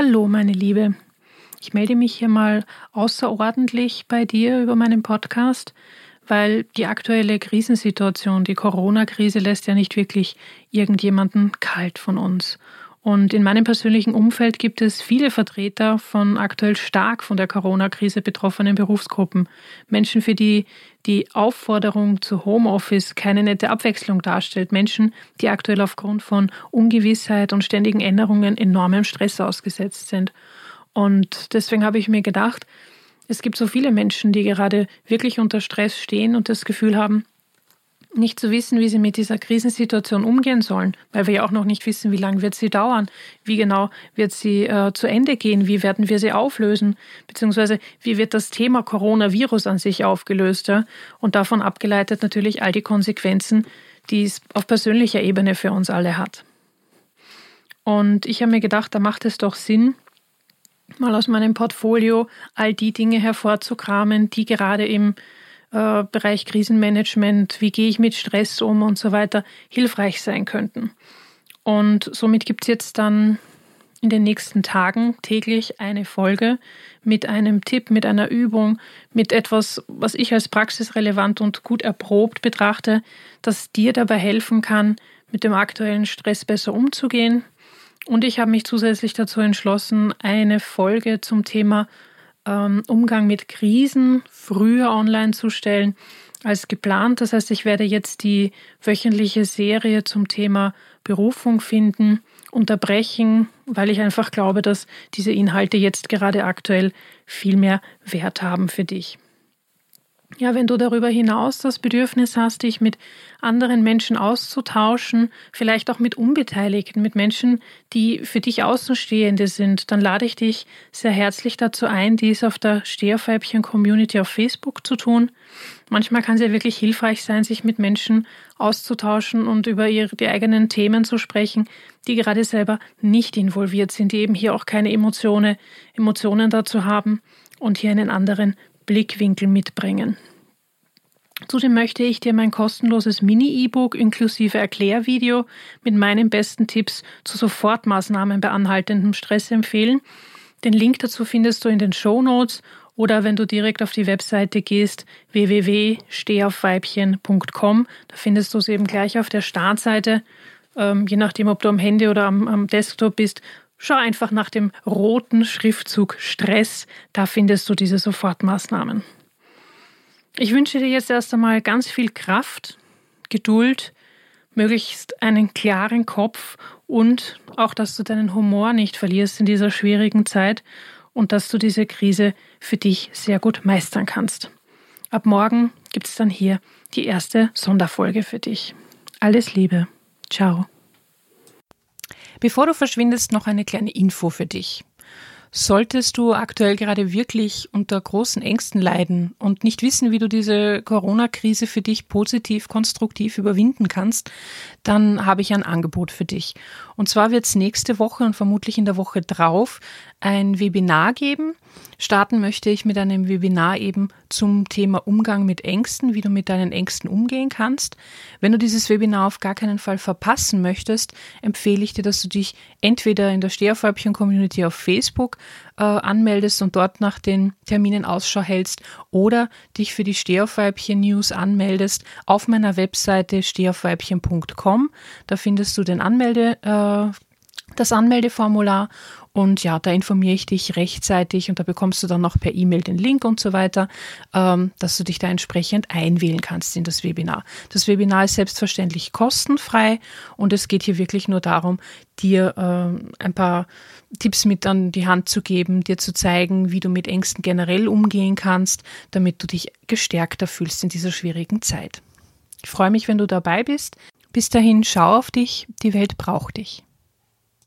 Hallo, meine Liebe. Ich melde mich hier mal außerordentlich bei dir über meinen Podcast, weil die aktuelle Krisensituation, die Corona-Krise lässt ja nicht wirklich irgendjemanden kalt von uns. Und in meinem persönlichen Umfeld gibt es viele Vertreter von aktuell stark von der Corona-Krise betroffenen Berufsgruppen. Menschen, für die die Aufforderung zu Homeoffice keine nette Abwechslung darstellt. Menschen, die aktuell aufgrund von Ungewissheit und ständigen Änderungen enormem Stress ausgesetzt sind. Und deswegen habe ich mir gedacht, es gibt so viele Menschen, die gerade wirklich unter Stress stehen und das Gefühl haben, nicht zu wissen, wie sie mit dieser Krisensituation umgehen sollen, weil wir ja auch noch nicht wissen, wie lange wird sie dauern, wie genau wird sie äh, zu Ende gehen, wie werden wir sie auflösen, beziehungsweise wie wird das Thema Coronavirus an sich aufgelöst ja? und davon abgeleitet natürlich all die Konsequenzen, die es auf persönlicher Ebene für uns alle hat. Und ich habe mir gedacht, da macht es doch Sinn, mal aus meinem Portfolio all die Dinge hervorzukramen, die gerade im äh, Bereich Krisenmanagement, wie gehe ich mit Stress um und so weiter, hilfreich sein könnten. Und somit gibt es jetzt dann in den nächsten Tagen täglich eine Folge mit einem Tipp, mit einer Übung, mit etwas, was ich als praxisrelevant und gut erprobt betrachte, das dir dabei helfen kann, mit dem aktuellen Stress besser umzugehen. Und ich habe mich zusätzlich dazu entschlossen, eine Folge zum Thema ähm, Umgang mit Krisen früher online zu stellen als geplant. Das heißt, ich werde jetzt die wöchentliche Serie zum Thema Berufung finden, unterbrechen, weil ich einfach glaube, dass diese Inhalte jetzt gerade aktuell viel mehr Wert haben für dich. Ja, wenn du darüber hinaus das Bedürfnis hast, dich mit anderen Menschen auszutauschen, vielleicht auch mit Unbeteiligten, mit Menschen, die für dich Außenstehende sind, dann lade ich dich sehr herzlich dazu ein, dies auf der Steherfeibchen-Community auf Facebook zu tun. Manchmal kann es ja wirklich hilfreich sein, sich mit Menschen auszutauschen und über ihre, die eigenen Themen zu sprechen, die gerade selber nicht involviert sind, die eben hier auch keine Emotionen, Emotionen dazu haben und hier einen anderen Blickwinkel mitbringen. Zudem möchte ich dir mein kostenloses Mini-E-Book inklusive Erklärvideo mit meinen besten Tipps zu Sofortmaßnahmen bei anhaltendem Stress empfehlen. Den Link dazu findest du in den Show Notes oder wenn du direkt auf die Webseite gehst, www.stehaufweibchen.com, da findest du es eben gleich auf der Startseite. Ähm, je nachdem, ob du am Handy oder am, am Desktop bist, schau einfach nach dem roten Schriftzug Stress, da findest du diese Sofortmaßnahmen. Ich wünsche dir jetzt erst einmal ganz viel Kraft, Geduld, möglichst einen klaren Kopf und auch, dass du deinen Humor nicht verlierst in dieser schwierigen Zeit und dass du diese Krise für dich sehr gut meistern kannst. Ab morgen gibt es dann hier die erste Sonderfolge für dich. Alles Liebe. Ciao. Bevor du verschwindest, noch eine kleine Info für dich. Solltest du aktuell gerade wirklich unter großen Ängsten leiden und nicht wissen, wie du diese Corona-Krise für dich positiv, konstruktiv überwinden kannst, dann habe ich ein Angebot für dich. Und zwar wird es nächste Woche und vermutlich in der Woche drauf ein Webinar geben. Starten möchte ich mit einem Webinar eben zum Thema Umgang mit Ängsten, wie du mit deinen Ängsten umgehen kannst. Wenn du dieses Webinar auf gar keinen Fall verpassen möchtest, empfehle ich dir, dass du dich entweder in der Steherfäubchen-Community auf Facebook äh, anmeldest und dort nach den Terminen Ausschau hältst oder dich für die Stehaufweibchen-News anmeldest auf meiner Webseite stehaufweibchen.com. Da findest du den Anmelde, äh, das Anmeldeformular und ja, da informiere ich dich rechtzeitig und da bekommst du dann noch per E-Mail den Link und so weiter, ähm, dass du dich da entsprechend einwählen kannst in das Webinar. Das Webinar ist selbstverständlich kostenfrei und es geht hier wirklich nur darum, dir ähm, ein paar Tipps mit an die Hand zu geben, dir zu zeigen, wie du mit Ängsten generell umgehen kannst, damit du dich gestärkter fühlst in dieser schwierigen Zeit. Ich freue mich, wenn du dabei bist. Bis dahin, schau auf dich, die Welt braucht dich.